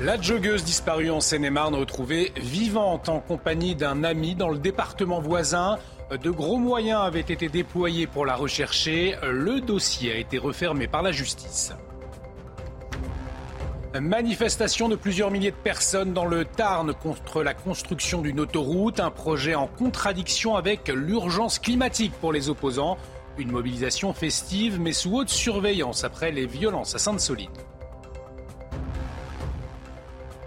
La joggeuse disparue en Seine-et-Marne retrouvée vivante en compagnie d'un ami dans le département voisin. De gros moyens avaient été déployés pour la rechercher. Le dossier a été refermé par la justice. Manifestation de plusieurs milliers de personnes dans le Tarn contre la construction d'une autoroute, un projet en contradiction avec l'urgence climatique pour les opposants. Une mobilisation festive mais sous haute surveillance après les violences à Sainte-Solide.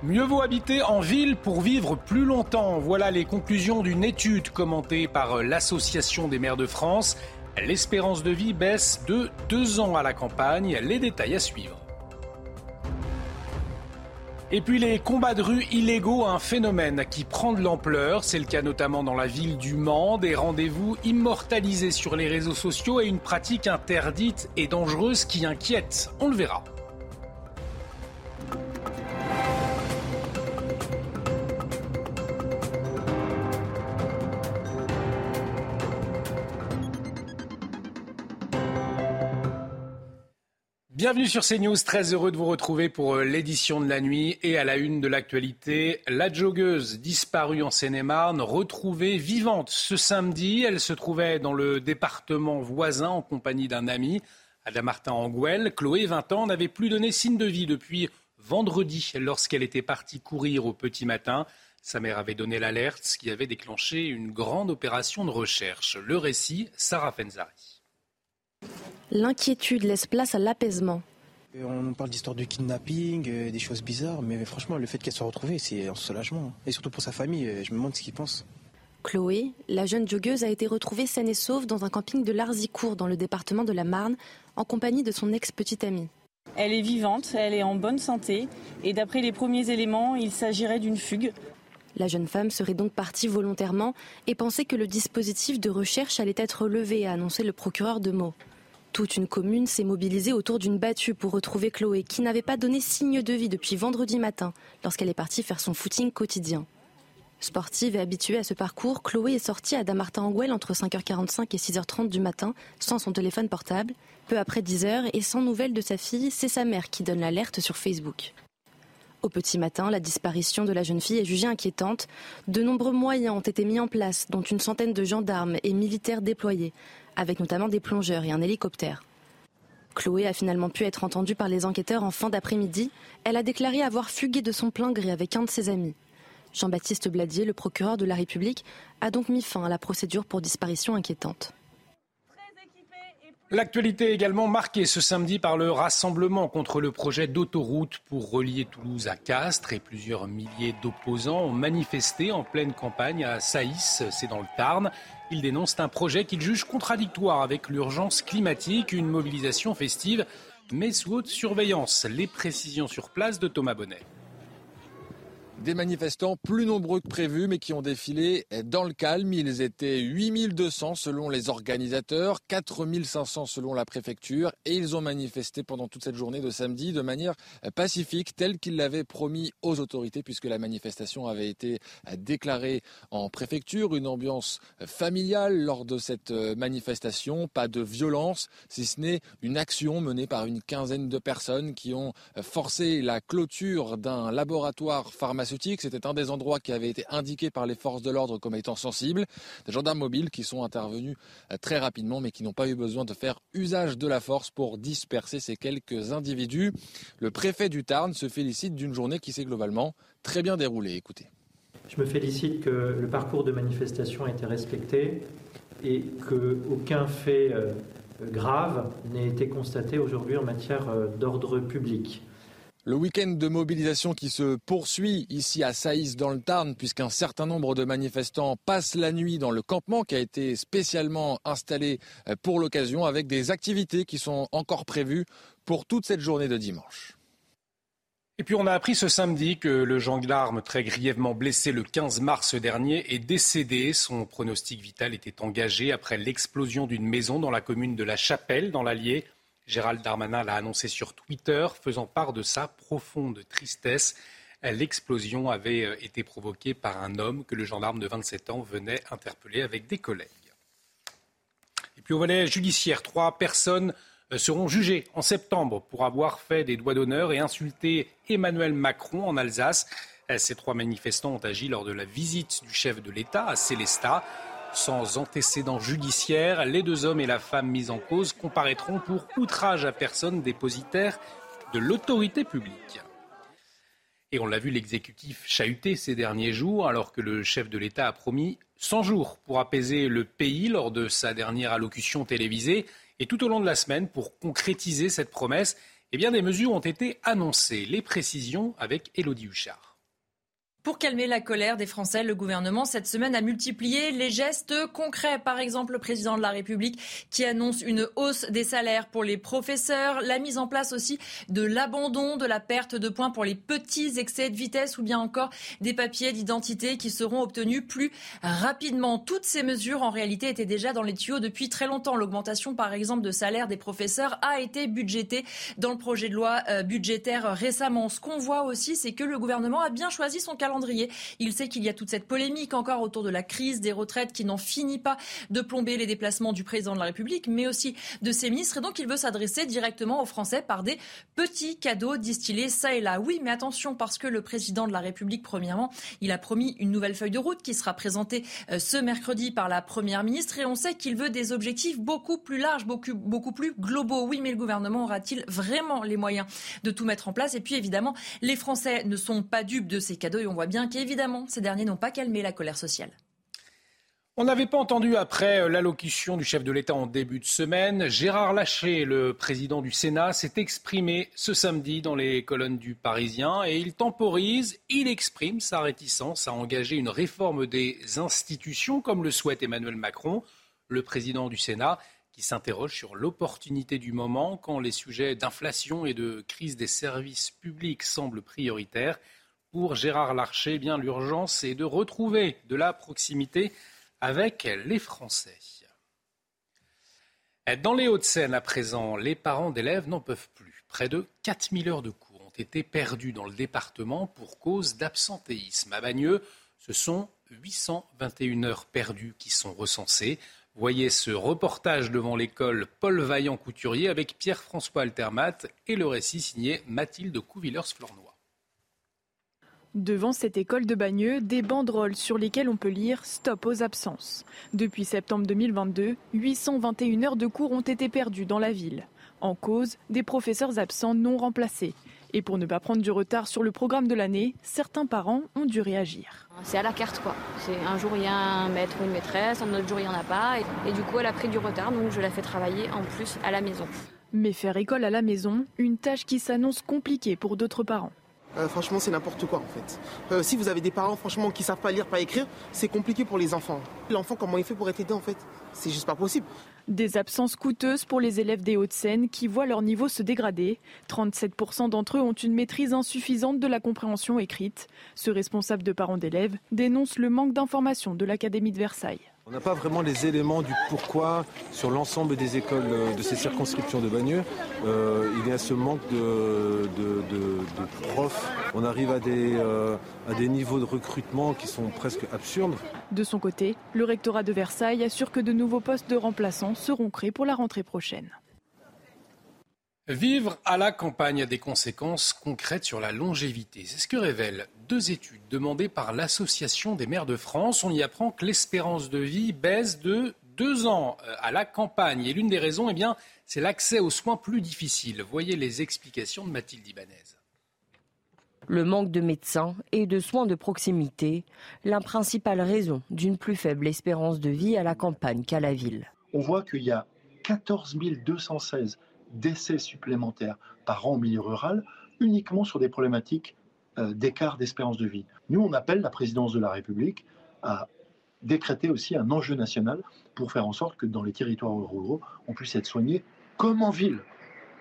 Mieux vaut habiter en ville pour vivre plus longtemps. Voilà les conclusions d'une étude commentée par l'Association des maires de France. L'espérance de vie baisse de deux ans à la campagne. Les détails à suivre. Et puis les combats de rue illégaux, un phénomène qui prend de l'ampleur. C'est le cas notamment dans la ville du Mans. Des rendez-vous immortalisés sur les réseaux sociaux et une pratique interdite et dangereuse qui inquiète. On le verra. Bienvenue sur CNews, très heureux de vous retrouver pour euh, l'édition de la nuit et à la une de l'actualité. La joggeuse disparue en Seine-et-Marne, retrouvée vivante ce samedi. Elle se trouvait dans le département voisin en compagnie d'un ami, Adam Martin Anguel. Chloé, 20 ans, n'avait plus donné signe de vie depuis vendredi lorsqu'elle était partie courir au petit matin. Sa mère avait donné l'alerte, ce qui avait déclenché une grande opération de recherche. Le récit, Sarah Fenzari. L'inquiétude laisse place à l'apaisement. On parle d'histoire de kidnapping, euh, des choses bizarres, mais franchement, le fait qu'elle soit retrouvée, c'est un soulagement. Et surtout pour sa famille, euh, je me demande ce qu'ils pensent. Chloé, la jeune joggeuse, a été retrouvée saine et sauve dans un camping de Larzicourt, dans le département de la Marne, en compagnie de son ex-petite amie. Elle est vivante, elle est en bonne santé, et d'après les premiers éléments, il s'agirait d'une fugue. La jeune femme serait donc partie volontairement et pensait que le dispositif de recherche allait être levé, a annoncé le procureur de Meaux. Toute une commune s'est mobilisée autour d'une battue pour retrouver Chloé, qui n'avait pas donné signe de vie depuis vendredi matin, lorsqu'elle est partie faire son footing quotidien. Sportive et habituée à ce parcours, Chloé est sortie à Damartin-Anguel entre 5h45 et 6h30 du matin, sans son téléphone portable. Peu après 10h et sans nouvelles de sa fille, c'est sa mère qui donne l'alerte sur Facebook. Au petit matin, la disparition de la jeune fille est jugée inquiétante. De nombreux moyens ont été mis en place, dont une centaine de gendarmes et militaires déployés, avec notamment des plongeurs et un hélicoptère. Chloé a finalement pu être entendue par les enquêteurs en fin d'après-midi. Elle a déclaré avoir fugué de son plein gré avec un de ses amis. Jean-Baptiste Bladier, le procureur de la République, a donc mis fin à la procédure pour disparition inquiétante. L'actualité est également marquée ce samedi par le rassemblement contre le projet d'autoroute pour relier Toulouse à Castres et plusieurs milliers d'opposants ont manifesté en pleine campagne à Saïs, c'est dans le Tarn. Ils dénoncent un projet qu'ils jugent contradictoire avec l'urgence climatique, une mobilisation festive mais sous haute surveillance. Les précisions sur place de Thomas Bonnet. Des manifestants plus nombreux que prévu, mais qui ont défilé dans le calme. Ils étaient 8200 selon les organisateurs, 4500 selon la préfecture, et ils ont manifesté pendant toute cette journée de samedi de manière pacifique, telle qu'ils l'avaient promis aux autorités, puisque la manifestation avait été déclarée en préfecture. Une ambiance familiale lors de cette manifestation, pas de violence, si ce n'est une action menée par une quinzaine de personnes qui ont forcé la clôture d'un laboratoire pharmaceutique c'était un des endroits qui avait été indiqué par les forces de l'ordre comme étant sensible. Des gendarmes mobiles qui sont intervenus euh, très rapidement mais qui n'ont pas eu besoin de faire usage de la force pour disperser ces quelques individus. Le préfet du Tarn se félicite d'une journée qui s'est globalement très bien déroulée. Écoutez. Je me félicite que le parcours de manifestation ait été respecté et qu'aucun fait euh, grave n'ait été constaté aujourd'hui en matière euh, d'ordre public. Le week-end de mobilisation qui se poursuit ici à Saïs dans le Tarn, puisqu'un certain nombre de manifestants passent la nuit dans le campement qui a été spécialement installé euh, pour l'occasion, avec des activités qui sont encore prévues pour toute cette journée de dimanche. Et puis on a appris ce samedi que le gendarme très grièvement blessé le 15 mars dernier est décédé. Son pronostic vital était engagé après l'explosion d'une maison dans la commune de La Chapelle, dans l'Allier. Gérald Darmanin l'a annoncé sur Twitter, faisant part de sa profonde tristesse. L'explosion avait euh, été provoquée par un homme que le gendarme de 27 ans venait interpeller avec des collègues. Et puis au volet judiciaire, trois personnes euh, seront jugés en septembre pour avoir fait des doigts d'honneur et insulté Emmanuel Macron en Alsace. Euh, ces trois manifestants ont agi lors de la visite du chef de l'État à Célestat. Sans antécédent judiciaire, les deux hommes et la femme mis en cause comparaîtront pour outrage à personne dépositaire de l'autorité publique. Et on l'a vu, l'exécutif chahuté ces derniers jours, alors que le chef de l'État a promis 100 jours pour apaiser le pays lors de sa dernière allocution télévisée. Et tout au long de la semaine, pour concrétiser cette promesse, eh bien, des mesures ont été annoncées. Les précisions avec Élodie Huchard. Pour calmer la colère des Français, le gouvernement cette semaine a multiplié les gestes concrets. Par exemple, le président de la République qui annonce une hausse des salaires pour les professeurs, la mise en place aussi de l'abandon de la perte de points pour les petits excès de vitesse ou bien encore des papiers d'identité qui seront obtenus plus rapidement. Toutes ces mesures en réalité étaient déjà dans les tuyaux depuis très longtemps. L'augmentation par exemple de salaire des professeurs a été budgétée dans le projet de loi euh, budgétaire récemment. Ce qu'on voit aussi, c'est que le gouvernement a bien choisi son calendrier il sait qu'il y a toute cette polémique encore autour de la crise des retraites qui n'en finit pas de plomber les déplacements du président de la République, mais aussi de ses ministres. Et donc, il veut s'adresser directement aux Français par des petits cadeaux distillés ça et là. Oui, mais attention, parce que le président de la République, premièrement, il a promis une nouvelle feuille de route qui sera présentée euh, ce mercredi par la Première ministre. Et on sait qu'il veut des objectifs beaucoup plus larges, beaucoup, beaucoup plus globaux. Oui, mais le gouvernement aura-t-il vraiment les moyens de tout mettre en place? Et puis, évidemment, les Français ne sont pas dupes de ces cadeaux bien qu'évidemment, ces derniers n'ont pas calmé la colère sociale. On n'avait pas entendu après euh, l'allocution du chef de l'État en début de semaine. Gérard Lachet, le président du Sénat, s'est exprimé ce samedi dans les colonnes du Parisien et il temporise, il exprime sa réticence à engager une réforme des institutions comme le souhaite Emmanuel Macron, le président du Sénat, qui s'interroge sur l'opportunité du moment quand les sujets d'inflation et de crise des services publics semblent prioritaires. Pour Gérard Larcher, eh bien l'urgence est de retrouver de la proximité avec les Français. Dans les Hauts-de-Seine, à présent, les parents d'élèves n'en peuvent plus. Près de 4000 heures de cours ont été perdues dans le département pour cause d'absentéisme. À Bagneux, ce sont 821 heures perdues qui sont recensées. Voyez ce reportage devant l'école Paul Vaillant-Couturier avec Pierre-François Altermat et le récit signé Mathilde Couvillers-Flornois. Devant cette école de Bagneux, des banderoles sur lesquelles on peut lire Stop aux absences. Depuis septembre 2022, 821 heures de cours ont été perdues dans la ville. En cause, des professeurs absents non remplacés. Et pour ne pas prendre du retard sur le programme de l'année, certains parents ont dû réagir. C'est à la carte quoi. C'est un jour il y a un maître ou une maîtresse, un autre jour il n'y en a pas. Et, et du coup elle a pris du retard donc je la fais travailler en plus à la maison. Mais faire école à la maison, une tâche qui s'annonce compliquée pour d'autres parents. Euh, franchement, c'est n'importe quoi en fait. Euh, si vous avez des parents, franchement, qui savent pas lire, pas écrire, c'est compliqué pour les enfants. L'enfant, comment il fait pour être aidé en fait? C'est juste pas possible. Des absences coûteuses pour les élèves des Hauts-de-Seine qui voient leur niveau se dégrader. 37% d'entre eux ont une maîtrise insuffisante de la compréhension écrite. Ce responsable de parents d'élèves dénonce le manque d'informations de l'Académie de Versailles. On n'a pas vraiment les éléments du pourquoi sur l'ensemble des écoles euh, de ces circonscriptions de Bagneux. Euh, il y a ce manque de, profs. On arrive euh, à des niveaux de recrutement qui sont presque absurdes. De son côté, le rectorat de Versailles assure que de nouveaux postes de remplaçants seront créés pour la rentrée prochaine. Vivre à la campagne a des conséquences concrètes sur la longévité. C'est ce que révèlent deux études demandées par l'Association des maires de France. On y apprend que l'espérance de vie baisse de deux ans euh, à la campagne. Et l'une des raisons, eh bien, c'est l'accès aux soins plus difficile. Voyez les explications de Mathilde Ibanez. Le manque de médecins et de soins de proximité, la principale raison d'une plus faible espérance de vie à la campagne qu'à la ville. On voit qu'il y a 14 216 décès supplémentaires par an au milieu rural, uniquement sur des problématiques euh, d'écart d'espérance de vie. Nous, on appelle la présidence de la République à décréter aussi un enjeu national pour faire en sorte que dans les territoires ruraux, on puisse être soigné comme en ville.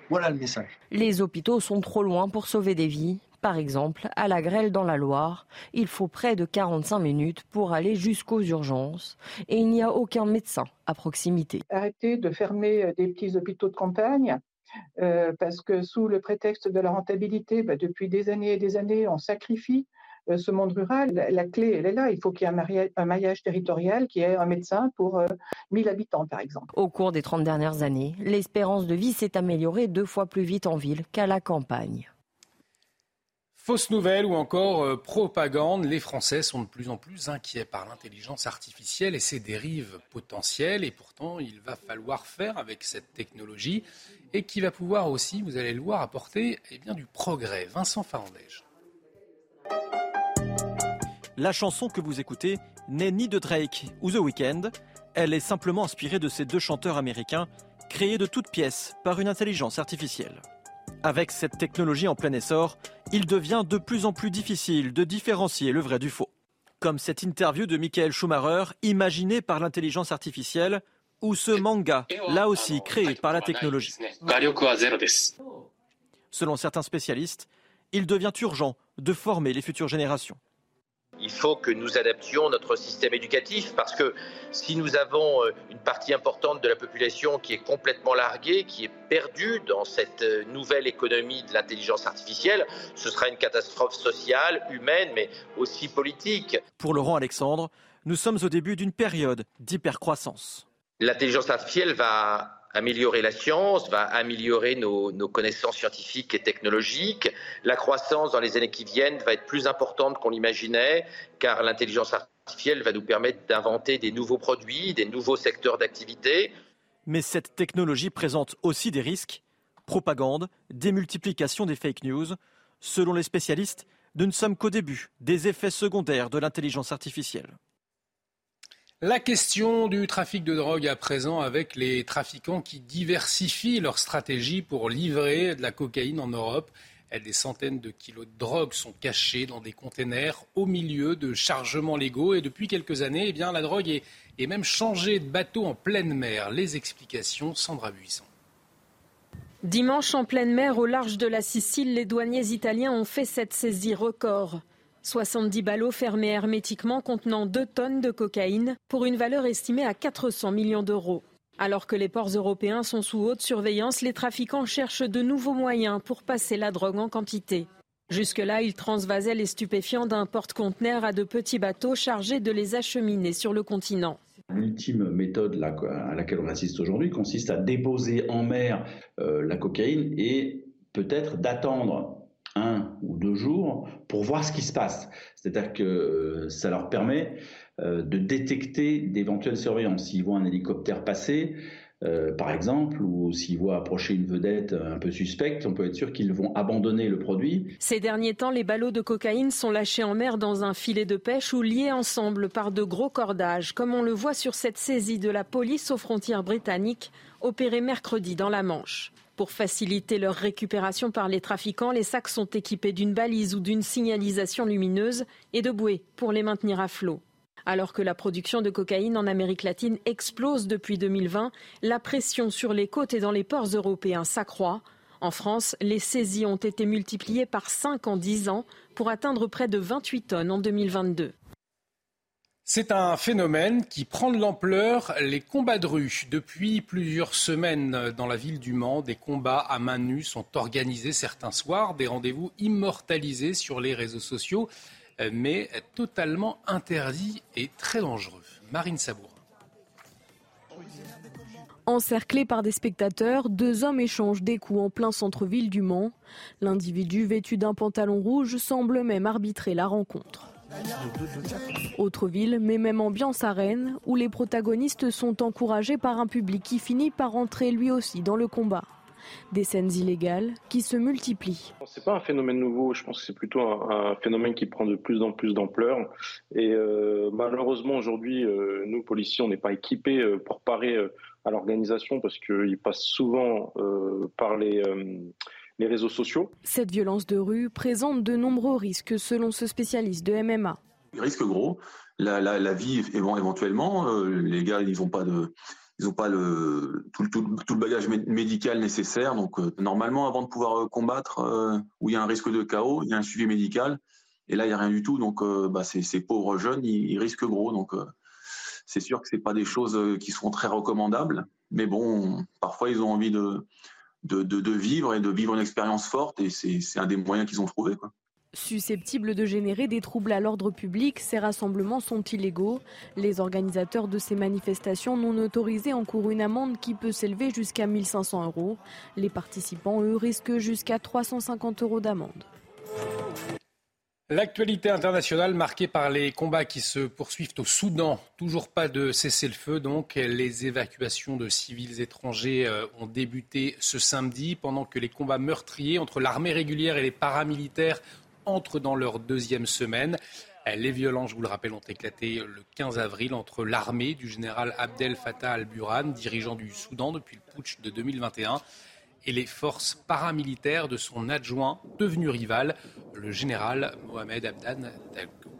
Voilà le message. Les hôpitaux sont trop loin pour sauver des vies. Par exemple, à la Grêle dans la Loire, il faut près de 45 minutes pour aller jusqu'aux urgences et il n'y a aucun médecin à proximité. Arrêtez de fermer euh, des petits hôpitaux de campagne. Euh, parce que sous le prétexte de la rentabilité, bah, depuis des années et des années, on sacrifie euh, ce monde rural. La, clé, elle est là. Il faut qu'il y ait un maillage, territorial qui ait un médecin pour 1000 habitants, par exemple. Au cours des 30 dernières années, l'espérance de vie s'est améliorée deux fois plus vite en ville qu'à la campagne. Fausse nouvelle ou encore euh, propagande, les Français sont de plus en plus inquiets par l'intelligence artificielle et ses dérives potentielles. Et pourtant, il va falloir faire avec cette technologie et qui va pouvoir aussi, vous allez le voir, apporter eh bien, du progrès. Vincent Farandège. La chanson que vous écoutez n'est ni de Drake ou The Weeknd. Elle est simplement inspirée de ces deux chanteurs américains créés de toutes pièces par une intelligence artificielle. Avec cette technologie en plein essor, il devient de plus en plus difficile de différencier le vrai du faux. Comme cette interview de Michael Schumacher, imaginée par l'intelligence artificielle, ou ce manga, là aussi créé par la technologie. Selon certains spécialistes, il devient urgent de former les futures générations il faut que nous adaptions notre système éducatif parce que si nous avons euh, une partie importante de la population qui est complètement larguée, qui est perdue dans cette euh, nouvelle économie de l'intelligence artificielle, ce sera une catastrophe sociale, humaine, mais aussi politique. Pour Laurent Alexandre, nous sommes au début d'une période d'hypercroissance. L'intelligence artificielle va améliorer la science, va améliorer nos, connaissances scientifiques et technologiques. La croissance dans les années qui viennent va être plus importante qu'on l'imaginait, car l'intelligence artificielle va nous permettre d'inventer des nouveaux produits, des nouveaux secteurs d'activité. Mais cette technologie présente aussi des risques propagande, démultiplication des fake news. Selon les spécialistes, nous ne sommes qu'au début des effets secondaires de l'intelligence artificielle. La question du trafic de drogue à présent avec les trafiquants qui diversifient leur stratégie pour livrer de la cocaïne en Europe. Des centaines de kilos de drogue sont cachés dans des containers au milieu de chargements légaux. Et depuis quelques années, eh la drogue est, est même changée de bateau en pleine mer. Les explications, Sandra Buisson. Dimanche, en pleine mer, au large de la Sicile, les douaniers italiens ont fait cette saisie record. 70 ballots fermés hermétiquement contenant 2 tonnes de cocaïne pour une valeur estimée à 400 millions d'euros. Alors que les ports européens sont sous haute surveillance, les trafiquants cherchent de nouveaux moyens pour passer la drogue en quantité. Jusque-là, ils transvasaient les stupéfiants d'un porte-conteneur à de petits bateaux chargés de les acheminer sur le continent. L'ultime méthode à laquelle on assiste aujourd'hui consiste à déposer en mer euh, la cocaïne et peut-être d'attendre un deux jours pour voir ce qui se passe. C'est-à-dire que euh, ça leur permet euh, de détecter d'éventuelles surveillances. S'ils voient un hélicoptère passer, euh, par exemple, ou s'ils voient approcher une vedette un peu suspecte, on peut être sûr qu'ils vont abandonner le produit. Ces derniers temps, les ballots de cocaïne sont lâchés en mer dans un filet de pêche ou liés ensemble par de gros cordages, comme on le voit sur cette saisie de la police aux frontières britanniques opérée mercredi dans la Manche. Pour faciliter leur récupération par les trafiquants, les sacs sont équipés d'une balise ou d'une signalisation lumineuse et de bouées pour les maintenir à flot. Alors que la production de cocaïne en Amérique latine explose depuis 2020, la pression sur les côtes et dans les ports européens s'accroît. En France, les saisies ont été multipliées par 5 en 10 ans pour atteindre près de 28 tonnes en 2022. C'est un phénomène qui prend de l'ampleur, les combats de rue. Depuis plusieurs semaines dans la ville du Mans, des combats à main nue sont organisés certains soirs, des rendez-vous immortalisés sur les réseaux sociaux, mais totalement interdits et très dangereux. Marine Sabour. Encerclés par des spectateurs, deux hommes échangent des coups en plein centre-ville du Mans. L'individu vêtu d'un pantalon rouge semble même arbitrer la rencontre. Autre ville, mais même ambiance à Rennes, où les protagonistes sont encouragés par un public qui finit par entrer lui aussi dans le combat. Des scènes illégales qui se multiplient. C'est pas un phénomène nouveau, je pense que c'est plutôt un, phénomène qui prend de plus en plus d'ampleur. Et euh, malheureusement aujourd'hui, euh, nous policiers, on n'est pas équipés euh, pour parer à l'organisation parce qu'ils passent souvent par les les réseaux sociaux. Cette violence de rue présente de nombreux risques selon ce spécialiste de MMA. Risque gros, la, vie éventuellement, euh, les gars ils vont pas de ils n'ont pas le tout, le bagage médical nécessaire. Donc normalement, avant de pouvoir combattre, où il y a un risque de chaos, il y a un suivi médical. Et là, il n'y a rien du tout. Donc bah, ces, pauvres jeunes, ils, risquent gros. Donc c'est sûr que c'est pas des choses qui sont très recommandables. Mais bon, parfois ils ont envie de de, vivre et de vivre une expérience forte. Et c'est un des moyens qu'ils ont trouvé. Susceptibles de générer des troubles à l'ordre public, ces rassemblements sont illégaux. Les organisateurs de ces manifestations non autorisées encourent une amende qui peut s'élever jusqu'à 1500 euros. Les participants, eux, risquent jusqu'à 350 euros d'amende. L'actualité internationale marquée par les combats qui se poursuivent au Soudan. Toujours pas de cessez-le-feu, donc les évacuations de civils étrangers euh, ont débuté ce samedi pendant que les combats meurtriers entre l'armée régulière et les paramilitaires entrent dans leur deuxième semaine. Les violences, je vous le rappelle, ont éclaté le 15 avril entre l'armée du général Abdel Fattah al-Burhan, dirigeant du Soudan depuis le putsch de 2021, et les forces paramilitaires de son adjoint devenu rival, le général Mohamed Abdan Daglo.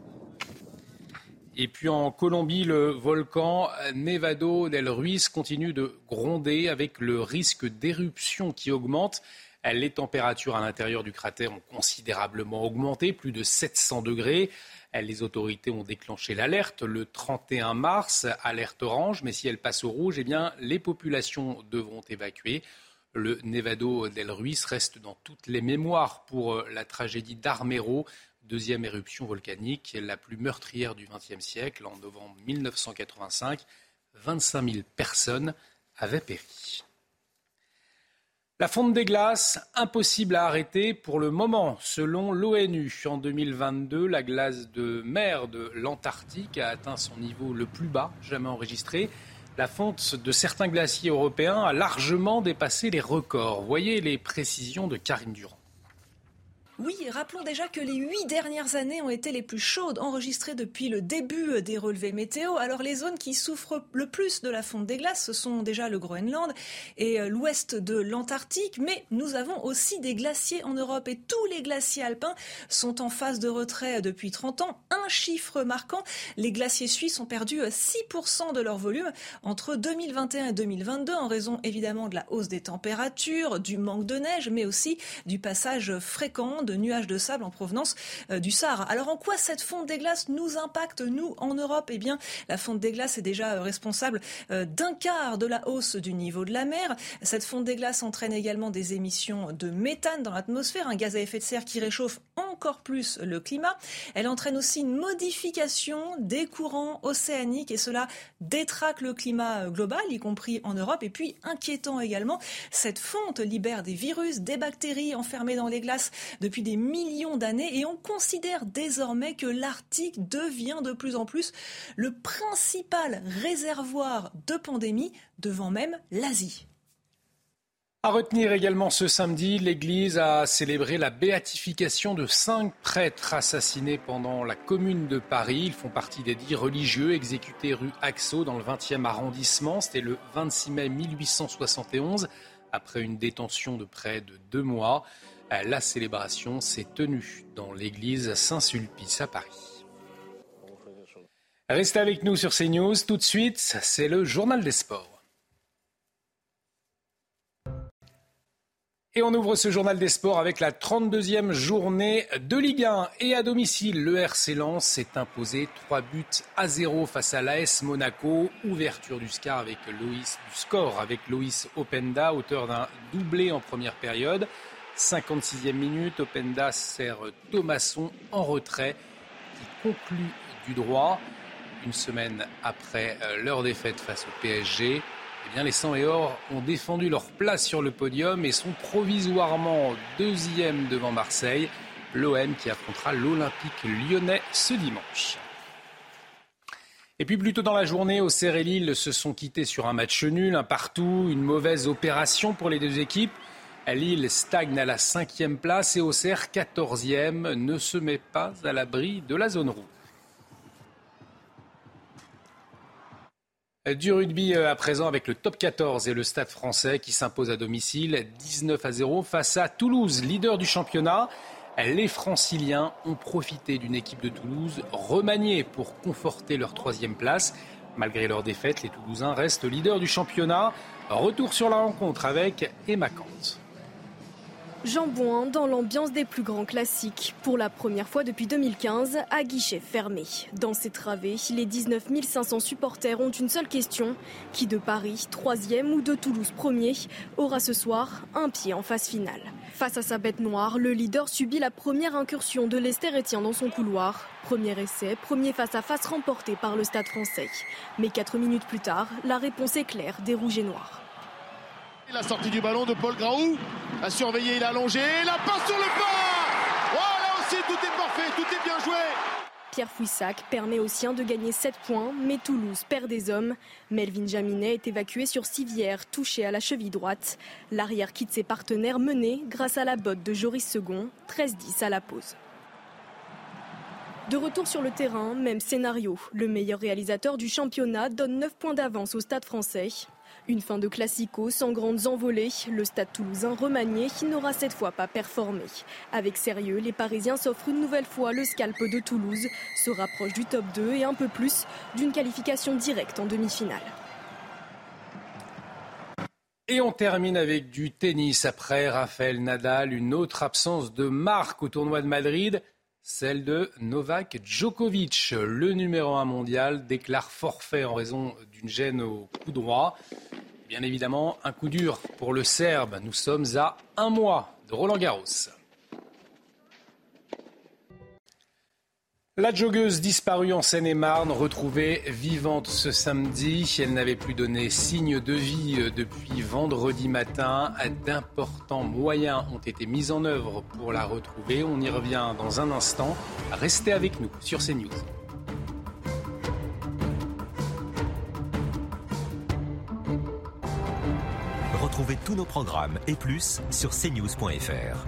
Et puis en Colombie, le volcan Nevado del Ruiz continue de gronder avec le risque d'éruption qui augmente. Les températures à l'intérieur du cratère ont considérablement augmenté, plus de 700 degrés. Les autorités ont déclenché l'alerte le 31 mars, alerte orange, mais si elle passe au rouge, eh bien, les populations devront évacuer. Le Nevado del Ruiz reste dans toutes les mémoires pour euh, la tragédie d'Armero, deuxième éruption volcanique, la plus meurtrière du XXe siècle. En novembre 1985, 25 000 personnes avaient péri. La fonte des glaces, impossible à arrêter pour le moment. Selon l'ONU, en 2022, la glace de mer de l'Antarctique a atteint son niveau le plus bas jamais enregistré la fonte de certains glaciers européens a largement dépassé les records. Voyez les précisions de Karine Durand. Oui, rappelons déjà que les huit dernières années ont été les plus chaudes enregistrées depuis le début des relevés météo. Alors les zones qui souffrent le plus de la fonte des glaces, ce sont déjà le Groenland et euh, l'ouest de l'Antarctique, mais nous avons aussi des glaciers en Europe et tous les glaciers alpins sont en phase de retrait depuis 30 ans. Chiffre marquant, les glaciers suisses ont perdu 6% de leur volume entre 2021 et 2022 en raison évidemment de la hausse des températures, du manque de neige, mais aussi du passage fréquent de nuages de sable en provenance euh, du Sahara. Alors en quoi cette fonte des glaces nous impacte, nous, en Europe? Eh bien, la fonte des glaces est déjà euh, responsable euh, d'un quart de la hausse du niveau de la mer. Cette fonte des glaces entraîne également des émissions de méthane dans l'atmosphère, un gaz à effet de serre qui réchauffe encore plus le climat. Elle entraîne aussi une modification des courants océaniques et cela détraque le climat global, y compris en Europe. Et puis, inquiétant également, cette fonte libère des virus, des bactéries enfermées dans les glaces depuis des millions d'années et on considère désormais que l'Arctique devient de plus en plus le principal réservoir de pandémie devant même l'Asie. À retenir également ce samedi, l'Église a célébré la béatification de cinq prêtres assassinés pendant la Commune de Paris. Ils font partie des dix religieux exécutés rue Axo dans le 20e arrondissement. C'était le 26 mai 1871, après une détention de près de deux mois. La célébration s'est tenue dans l'église Saint-Sulpice à Paris. Restez avec nous sur CNews. Tout de suite, c'est le journal des sports. Et on ouvre ce journal des sports avec la 32e journée de Ligue 1. Et à domicile, le RC Lens s'est imposé 3 buts à 0 face à l'AS Monaco. Ouverture du score avec Loïs, du score avec Loïs Openda, auteur d'un doublé en première période. 56e minute, Openda sert Thomasson en retrait qui conclut du droit. Une semaine après euh, leur défaite face au PSG, eh les 100 et or ont défendu leur place sur le podium et sont provisoirement deuxième devant Marseille. L'OM qui affrontera l'Olympique lyonnais ce dimanche. Et puis plus tôt dans la journée, Auxerre et Lille se sont quittés sur un match nul, un partout, une mauvaise opération pour les deux équipes. Lille stagne à la cinquième place et Auxerre, quatorzième, ne se met pas à l'abri de la zone rouge. Du rugby euh, à présent avec le top 14 et le stade français qui s'impose à domicile 19 à 0 face à Toulouse, leader du championnat. Les franciliens ont profité d'une équipe de Toulouse remaniée pour conforter leur troisième place. Malgré leur défaite, les Toulousains restent leaders du championnat. Retour sur la rencontre avec Emma Kant. Jean dans l'ambiance des plus grands classiques. Pour la première fois depuis 2015, à guichet fermé. Dans ces travées, les 19 500 supporters ont une seule question. Qui de Paris, troisième ou de Toulouse, premier, aura ce soir un pied en phase finale? Face à sa bête noire, le leader subit la première incursion de Lester Etienne dans son couloir. Premier essai, premier face-à-face remporté par le Stade français. Mais quatre minutes plus tard, la réponse est claire des Rouges et Noirs. La sortie du ballon de Paul Graou. A surveillé, il a allongé. La passe sur le pas Oh, là aussi, tout est parfait, tout est bien joué. Pierre Fouissac permet aux siens de gagner 7 points, mais Toulouse perd des hommes. Melvin Jaminet est évacué sur civière, touché à la cheville droite. L'arrière quitte ses partenaires menés grâce à la botte de Joris Second, 13-10 à la pause. De retour sur le terrain, même scénario. Le meilleur réalisateur du championnat donne 9 points d'avance au stade français. Une fin de classico sans grandes envolées. Le stade toulousain remanié n'aura cette fois pas performé. Avec sérieux, les Parisiens s'offrent une nouvelle fois le scalp de Toulouse, se rapprochent du top 2 et un peu plus d'une qualification directe en demi-finale. Et on termine avec du tennis. Après Raphaël Nadal, une autre absence de marque au tournoi de Madrid, celle de Novak Djokovic. Le numéro 1 mondial déclare forfait en raison d'une gêne au coup droit. Bien évidemment, un coup dur pour le Serbe. Nous sommes à un mois de Roland Garros. La joggeuse disparue en Seine-et-Marne, retrouvée vivante ce samedi. Elle n'avait plus donné signe de vie euh, depuis vendredi matin. D'importants moyens ont été mis en œuvre pour la retrouver. On y revient dans un instant. Restez avec nous sur CNews. Retrouvez tous nos programmes et plus sur cnews.fr.